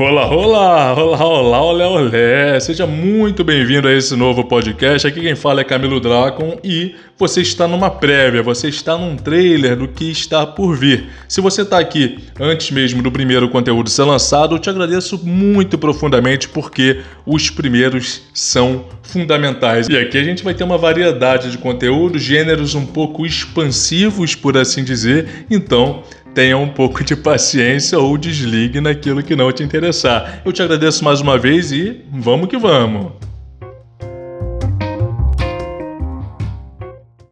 Olá, olá, olá, olá, olé, olé. Seja muito bem-vindo a esse novo podcast. Aqui quem fala é Camilo Dracon e você está numa prévia, você está num trailer do que está por vir. Se você está aqui antes mesmo do primeiro conteúdo ser lançado, eu te agradeço muito profundamente porque os primeiros são fundamentais. E aqui a gente vai ter uma variedade de conteúdos, gêneros um pouco expansivos, por assim dizer. Então, tenha um pouco de paciência ou desligue naquilo que não te interessar. Eu te agradeço mais uma vez e vamos que vamos!